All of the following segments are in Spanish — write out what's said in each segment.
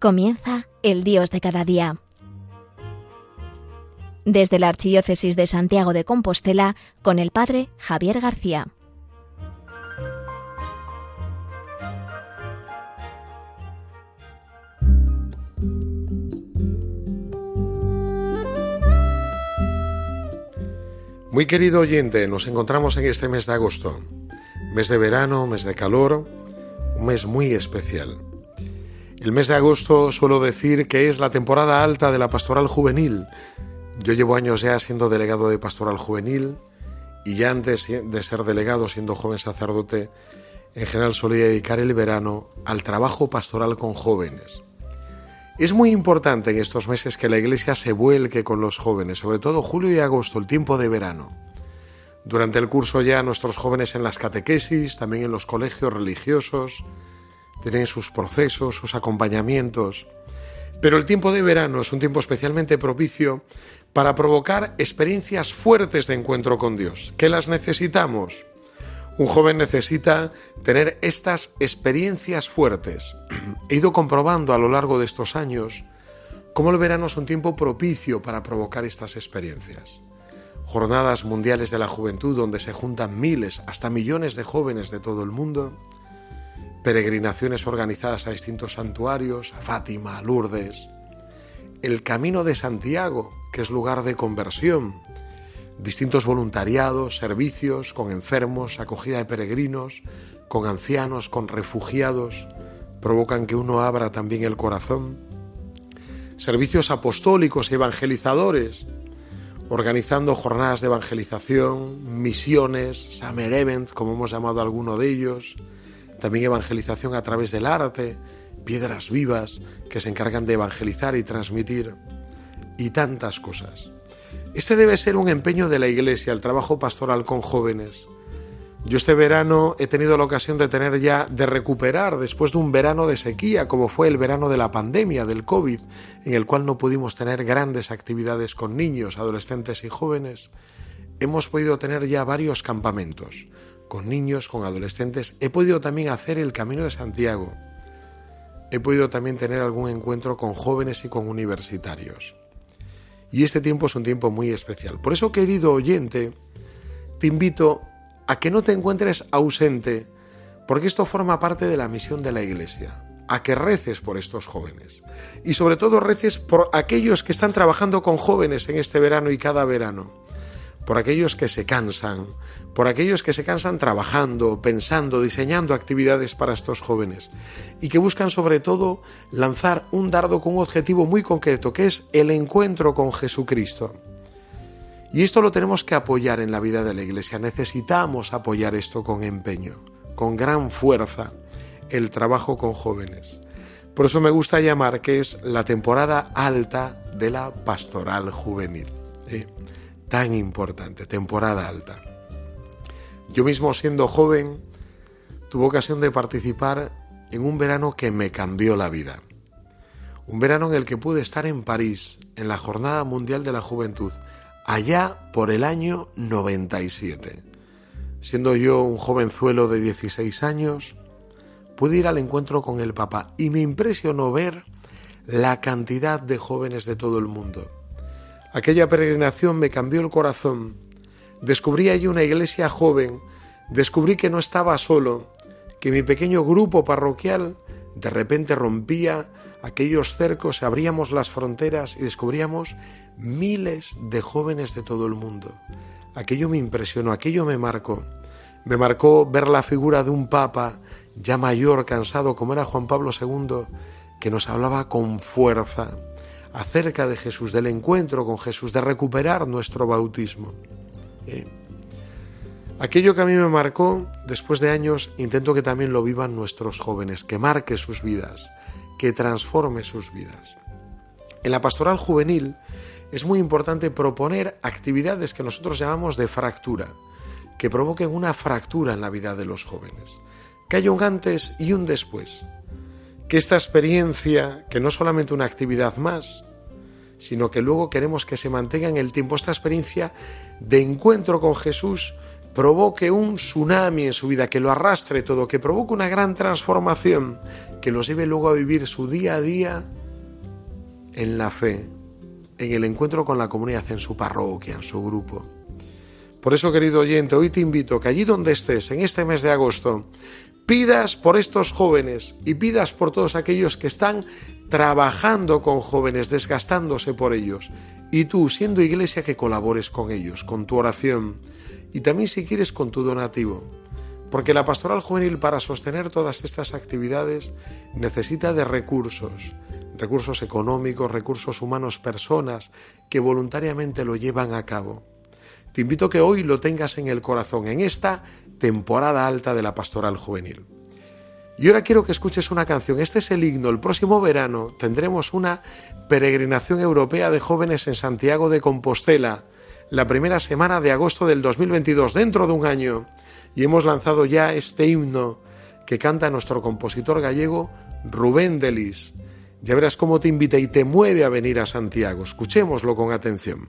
Comienza el Dios de cada día. Desde la Archidiócesis de Santiago de Compostela, con el Padre Javier García. Muy querido oyente, nos encontramos en este mes de agosto, mes de verano, mes de calor, un mes muy especial. El mes de agosto suelo decir que es la temporada alta de la pastoral juvenil. Yo llevo años ya siendo delegado de pastoral juvenil y ya antes de ser delegado, siendo joven sacerdote, en general solía dedicar el verano al trabajo pastoral con jóvenes. Es muy importante en estos meses que la Iglesia se vuelque con los jóvenes, sobre todo julio y agosto, el tiempo de verano. Durante el curso ya nuestros jóvenes en las catequesis, también en los colegios religiosos, tienen sus procesos, sus acompañamientos. Pero el tiempo de verano es un tiempo especialmente propicio para provocar experiencias fuertes de encuentro con Dios, que las necesitamos. Un joven necesita tener estas experiencias fuertes. He ido comprobando a lo largo de estos años cómo el verano es un tiempo propicio para provocar estas experiencias. Jornadas mundiales de la juventud donde se juntan miles, hasta millones de jóvenes de todo el mundo. Peregrinaciones organizadas a distintos santuarios, a Fátima, a Lourdes. El Camino de Santiago, que es lugar de conversión, distintos voluntariados, servicios con enfermos, acogida de peregrinos, con ancianos, con refugiados, provocan que uno abra también el corazón. Servicios apostólicos y evangelizadores, organizando jornadas de evangelización, misiones, Summer Event, como hemos llamado alguno de ellos, también evangelización a través del arte, piedras vivas que se encargan de evangelizar y transmitir, y tantas cosas. Este debe ser un empeño de la Iglesia, el trabajo pastoral con jóvenes. Yo este verano he tenido la ocasión de tener ya, de recuperar después de un verano de sequía, como fue el verano de la pandemia, del COVID, en el cual no pudimos tener grandes actividades con niños, adolescentes y jóvenes. Hemos podido tener ya varios campamentos, con niños, con adolescentes. He podido también hacer el Camino de Santiago. He podido también tener algún encuentro con jóvenes y con universitarios. Y este tiempo es un tiempo muy especial. Por eso, querido oyente, te invito a que no te encuentres ausente, porque esto forma parte de la misión de la Iglesia, a que reces por estos jóvenes. Y sobre todo reces por aquellos que están trabajando con jóvenes en este verano y cada verano por aquellos que se cansan, por aquellos que se cansan trabajando, pensando, diseñando actividades para estos jóvenes y que buscan sobre todo lanzar un dardo con un objetivo muy concreto, que es el encuentro con Jesucristo. Y esto lo tenemos que apoyar en la vida de la Iglesia. Necesitamos apoyar esto con empeño, con gran fuerza, el trabajo con jóvenes. Por eso me gusta llamar que es la temporada alta de la pastoral juvenil. ¿eh? Tan importante, temporada alta. Yo mismo siendo joven tuve ocasión de participar en un verano que me cambió la vida. Un verano en el que pude estar en París, en la Jornada Mundial de la Juventud, allá por el año 97. Siendo yo un jovenzuelo de 16 años, pude ir al encuentro con el Papa y me impresionó ver la cantidad de jóvenes de todo el mundo Aquella peregrinación me cambió el corazón. Descubrí allí una iglesia joven, descubrí que no estaba solo, que mi pequeño grupo parroquial de repente rompía aquellos cercos, abríamos las fronteras y descubríamos miles de jóvenes de todo el mundo. Aquello me impresionó, aquello me marcó. Me marcó ver la figura de un papa ya mayor, cansado como era Juan Pablo II, que nos hablaba con fuerza, acerca de Jesús, del encuentro con Jesús, de recuperar nuestro bautismo. Eh, aquello que a mí me marcó, después de años, intento que también lo vivan nuestros jóvenes, que marque sus vidas, que transforme sus vidas. En la pastoral juvenil es muy importante proponer actividades que nosotros llamamos de fractura, que provoquen una fractura en la vida de los jóvenes, que haya un antes y un después, que esta experiencia, que no solamente una actividad más, sino que luego queremos que se mantenga en el tiempo esta experiencia de encuentro con Jesús, provoque un tsunami en su vida, que lo arrastre todo, que provoque una gran transformación, que los lleve luego a vivir su día a día en la fe, en el encuentro con la comunidad, en su parroquia, en su grupo. Por eso, querido oyente, hoy te invito que allí donde estés, en este mes de agosto, pidas por estos jóvenes y pidas por todos aquellos que están trabajando con jóvenes, desgastándose por ellos. Y tú, siendo iglesia, que colabores con ellos, con tu oración y también si quieres con tu donativo. Porque la pastoral juvenil para sostener todas estas actividades necesita de recursos, recursos económicos, recursos humanos, personas que voluntariamente lo llevan a cabo. Te invito que hoy lo tengas en el corazón, en esta temporada alta de la pastoral juvenil. Y ahora quiero que escuches una canción. Este es el himno. El próximo verano tendremos una peregrinación europea de jóvenes en Santiago de Compostela, la primera semana de agosto del 2022, dentro de un año. Y hemos lanzado ya este himno que canta nuestro compositor gallego Rubén Delis. Ya verás cómo te invita y te mueve a venir a Santiago. Escuchémoslo con atención.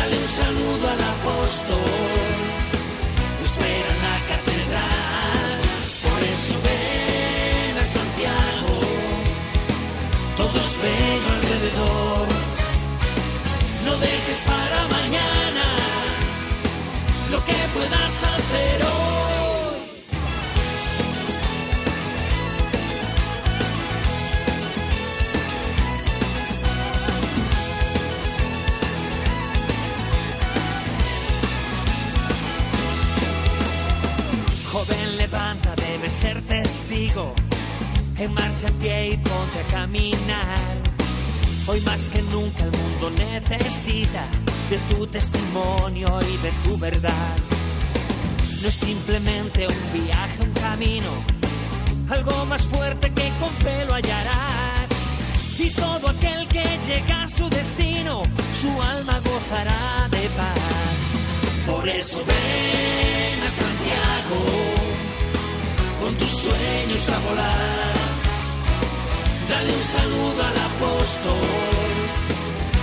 Dale un saludo al apóstol, espera en la catedral. Por eso ven a Santiago, todos ven alrededor. No dejes para mañana lo que puedas hacer hoy. En marcha en pie y ponte a caminar. Hoy más que nunca el mundo necesita de tu testimonio y de tu verdad. No es simplemente un viaje, un camino, algo más fuerte que con fe lo hallarás. Y todo aquel que llega a su destino, su alma gozará de paz. Por eso ven a Santiago con tus sueños a volar. Dale un saludo al apóstol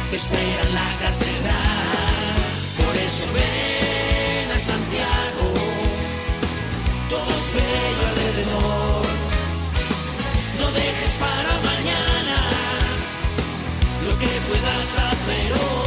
que espera en la catedral. Por eso ven a Santiago, todos bello alrededor. No dejes para mañana lo que puedas hacer hoy.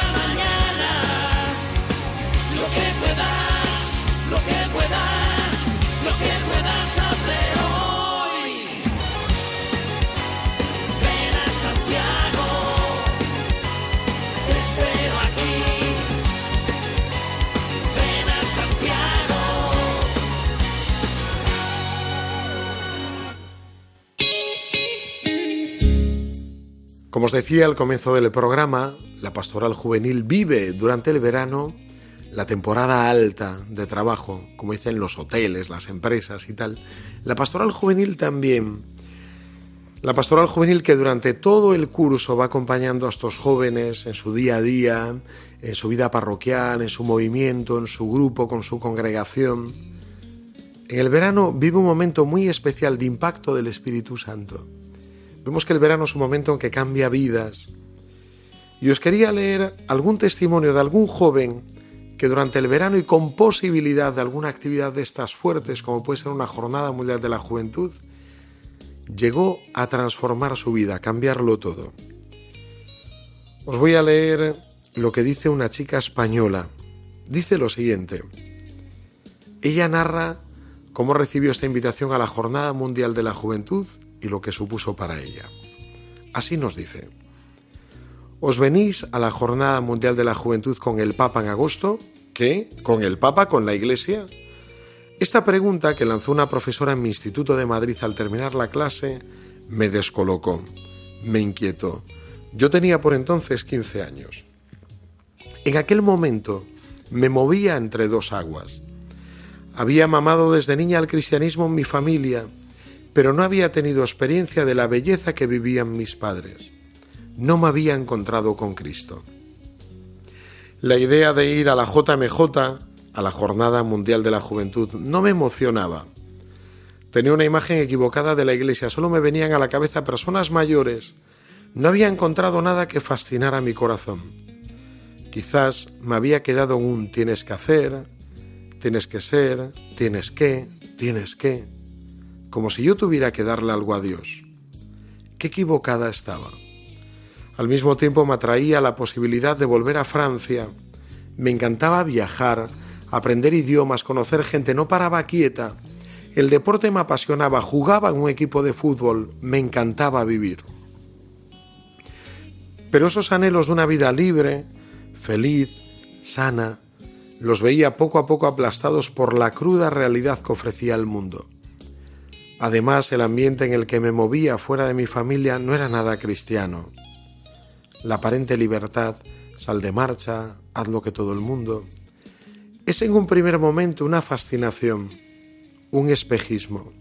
Como os decía al comienzo del programa, la pastoral juvenil vive durante el verano la temporada alta de trabajo, como dicen los hoteles, las empresas y tal. La pastoral juvenil también. La pastoral juvenil que durante todo el curso va acompañando a estos jóvenes en su día a día, en su vida parroquial, en su movimiento, en su grupo, con su congregación. En el verano vive un momento muy especial de impacto del Espíritu Santo. Vemos que el verano es un momento en que cambia vidas. Y os quería leer algún testimonio de algún joven que durante el verano y con posibilidad de alguna actividad de estas fuertes, como puede ser una jornada mundial de la juventud, llegó a transformar su vida, a cambiarlo todo. Os voy a leer lo que dice una chica española. Dice lo siguiente. Ella narra cómo recibió esta invitación a la Jornada Mundial de la Juventud y lo que supuso para ella. Así nos dice. ¿Os venís a la Jornada Mundial de la Juventud con el Papa en agosto? ¿Qué? ¿Con el Papa? ¿Con la Iglesia? Esta pregunta que lanzó una profesora en mi Instituto de Madrid al terminar la clase me descolocó, me inquietó. Yo tenía por entonces 15 años. En aquel momento me movía entre dos aguas. Había mamado desde niña al cristianismo en mi familia, pero no había tenido experiencia de la belleza que vivían mis padres no me había encontrado con Cristo. La idea de ir a la JMJ, a la Jornada Mundial de la Juventud, no me emocionaba. Tenía una imagen equivocada de la iglesia, solo me venían a la cabeza personas mayores. No había encontrado nada que fascinara mi corazón. Quizás me había quedado un tienes que hacer, tienes que ser, tienes que, tienes que, como si yo tuviera que darle algo a Dios. Qué equivocada estaba. Al mismo tiempo me atraía la posibilidad de volver a Francia. Me encantaba viajar, aprender idiomas, conocer gente, no paraba quieta. El deporte me apasionaba, jugaba en un equipo de fútbol, me encantaba vivir. Pero esos anhelos de una vida libre, feliz, sana, los veía poco a poco aplastados por la cruda realidad que ofrecía el mundo. Además, el ambiente en el que me movía fuera de mi familia no era nada cristiano la aparente libertad, sal de marcha, haz lo que todo el mundo. Es en un primer momento una fascinación, un espejismo.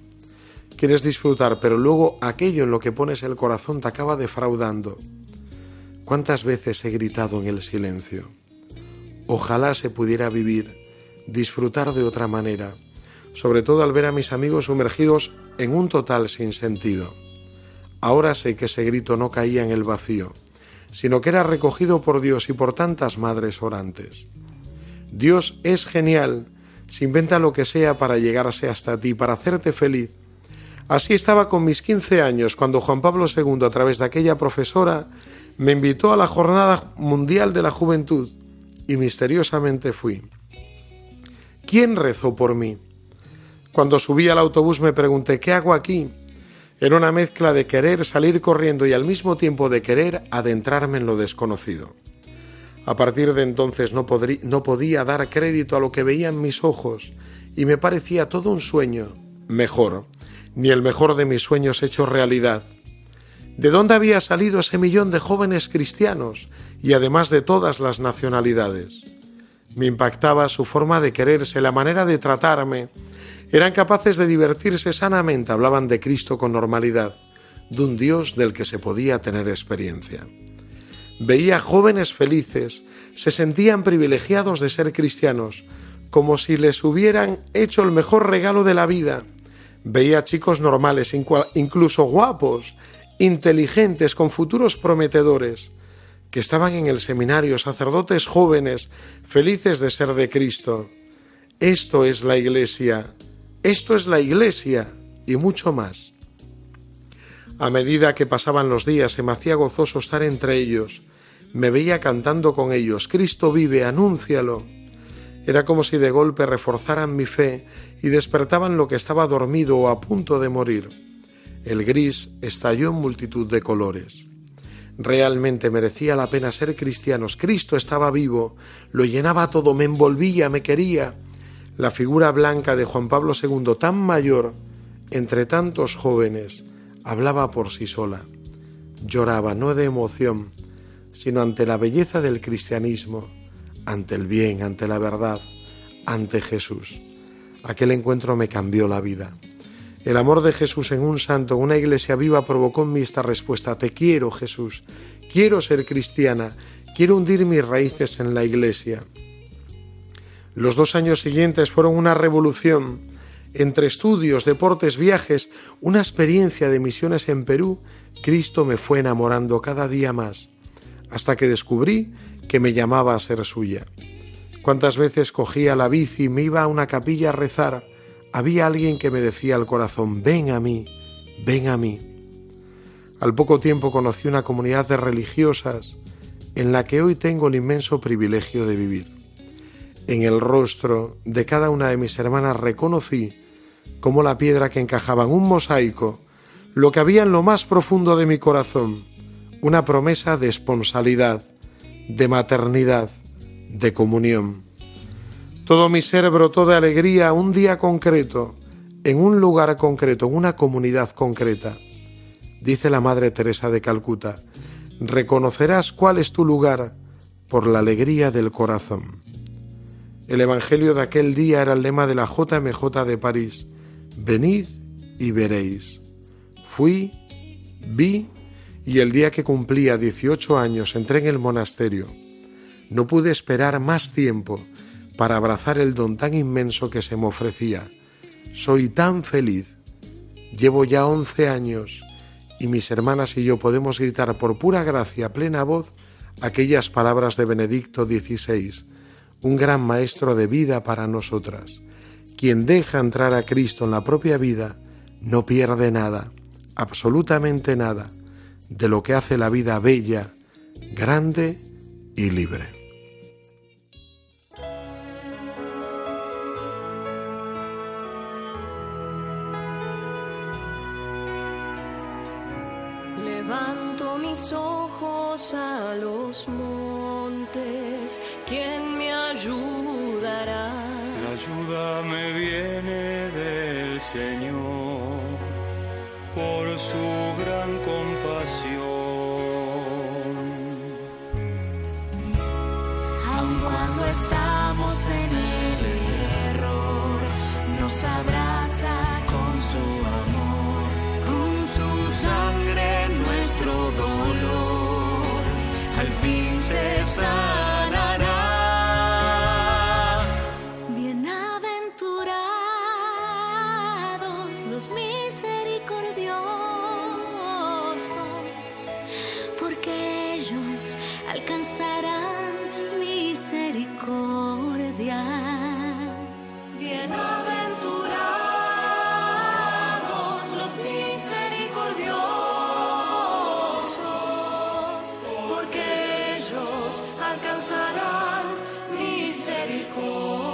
Quieres disfrutar, pero luego aquello en lo que pones el corazón te acaba defraudando. ¿Cuántas veces he gritado en el silencio? Ojalá se pudiera vivir, disfrutar de otra manera, sobre todo al ver a mis amigos sumergidos en un total sinsentido. Ahora sé que ese grito no caía en el vacío, sino que era recogido por Dios y por tantas madres orantes. Dios es genial, se inventa lo que sea para llegarse hasta ti, para hacerte feliz. Así estaba con mis 15 años cuando Juan Pablo II, a través de aquella profesora, me invitó a la Jornada Mundial de la Juventud y misteriosamente fui. ¿Quién rezó por mí? Cuando subí al autobús me pregunté, ¿qué hago aquí? Era una mezcla de querer salir corriendo y al mismo tiempo de querer adentrarme en lo desconocido. A partir de entonces no, no podía dar crédito a lo que veía en mis ojos y me parecía todo un sueño, mejor, ni el mejor de mis sueños hecho realidad. ¿De dónde había salido ese millón de jóvenes cristianos y además de todas las nacionalidades? Me impactaba su forma de quererse, la manera de tratarme, eran capaces de divertirse sanamente, hablaban de Cristo con normalidad, de un Dios del que se podía tener experiencia. Veía jóvenes felices, se sentían privilegiados de ser cristianos, como si les hubieran hecho el mejor regalo de la vida. Veía chicos normales, incluso guapos, inteligentes, con futuros prometedores, que estaban en el seminario, sacerdotes jóvenes, felices de ser de Cristo. Esto es la Iglesia, esto es la iglesia y mucho más. A medida que pasaban los días se me hacía gozoso estar entre ellos. Me veía cantando con ellos, Cristo vive, anúncialo. Era como si de golpe reforzaran mi fe y despertaban lo que estaba dormido o a punto de morir. El gris estalló en multitud de colores. Realmente merecía la pena ser cristianos. Cristo estaba vivo, lo llenaba todo, me envolvía, me quería la figura blanca de Juan Pablo II, tan mayor, entre tantos jóvenes, hablaba por sí sola. Lloraba no de emoción, sino ante la belleza del cristianismo, ante el bien, ante la verdad, ante Jesús. Aquel encuentro me cambió la vida. El amor de Jesús en un santo, en una iglesia viva, provocó en mí esta respuesta. Te quiero, Jesús. Quiero ser cristiana. Quiero hundir mis raíces en la iglesia. Los dos años siguientes fueron una revolución. Entre estudios, deportes, viajes, una experiencia de misiones en Perú, Cristo me fue enamorando cada día más, hasta que descubrí que me llamaba a ser suya. Cuántas veces cogía la bici y me iba a una capilla a rezar, había alguien que me decía al corazón, ven a mí, ven a mí. Al poco tiempo conocí una comunidad de religiosas en la que hoy tengo el inmenso privilegio de vivir. En el rostro de cada una de mis hermanas reconocí, como la piedra que encajaba en un mosaico, lo que había en lo más profundo de mi corazón, una promesa de esponsalidad, de maternidad, de comunión. Todo mi ser brotó de alegría un día concreto, en un lugar concreto, en una comunidad concreta. Dice la Madre Teresa de Calcuta, reconocerás cuál es tu lugar por la alegría del corazón. El Evangelio de aquel día era el lema de la JMJ de París. Venid y veréis. Fui, vi y el día que cumplía 18 años entré en el monasterio. No pude esperar más tiempo para abrazar el don tan inmenso que se me ofrecía. Soy tan feliz. Llevo ya 11 años y mis hermanas y yo podemos gritar por pura gracia plena voz aquellas palabras de Benedicto XVI un gran maestro de vida para nosotras. Quien deja entrar a Cristo en la propia vida no pierde nada, absolutamente nada, de lo que hace la vida bella, grande y libre. Los montes, ¿quién me ayudará? La ayuda me viene del Señor por su gran compasión. Aun cuando estamos en el error, nos abraza alcanzarán misericordia.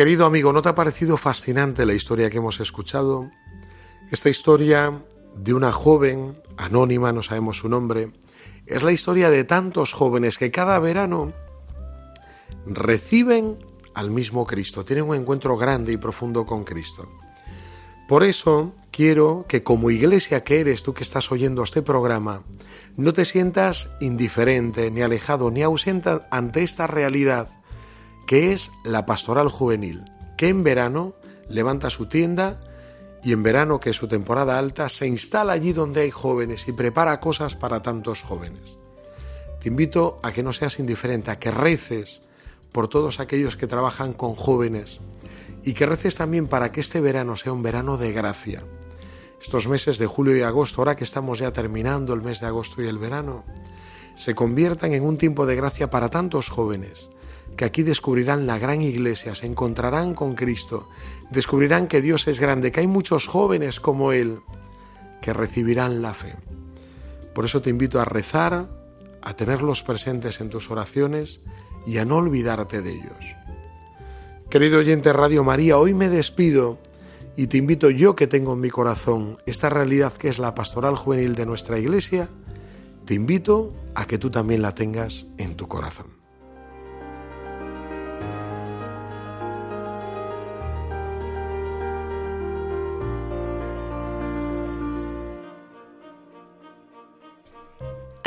Querido amigo, ¿no te ha parecido fascinante la historia que hemos escuchado? Esta historia de una joven, anónima, no sabemos su nombre, es la historia de tantos jóvenes que cada verano reciben al mismo Cristo, tienen un encuentro grande y profundo con Cristo. Por eso quiero que como iglesia que eres tú que estás oyendo este programa, no te sientas indiferente, ni alejado, ni ausente ante esta realidad que es la pastoral juvenil, que en verano levanta su tienda y en verano, que es su temporada alta, se instala allí donde hay jóvenes y prepara cosas para tantos jóvenes. Te invito a que no seas indiferente, a que reces por todos aquellos que trabajan con jóvenes y que reces también para que este verano sea un verano de gracia. Estos meses de julio y agosto, ahora que estamos ya terminando el mes de agosto y el verano, se conviertan en un tiempo de gracia para tantos jóvenes que aquí descubrirán la gran iglesia, se encontrarán con Cristo, descubrirán que Dios es grande, que hay muchos jóvenes como Él que recibirán la fe. Por eso te invito a rezar, a tenerlos presentes en tus oraciones y a no olvidarte de ellos. Querido oyente Radio María, hoy me despido y te invito yo que tengo en mi corazón esta realidad que es la pastoral juvenil de nuestra iglesia, te invito a que tú también la tengas en tu corazón.